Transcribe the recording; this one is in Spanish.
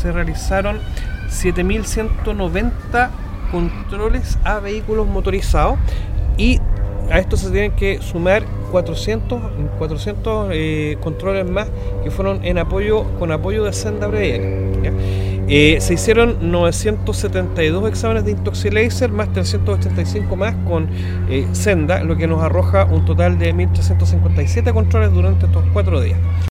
se realizaron 7.190 controles a vehículos motorizados y a esto se tienen que sumar 400, 400 eh, controles más que fueron en apoyo con apoyo de Senda Breviaria. Eh, se hicieron 972 exámenes de Intoxilaser más 385 más con eh, Senda, lo que nos arroja un total de 1.357 controles durante estos cuatro días.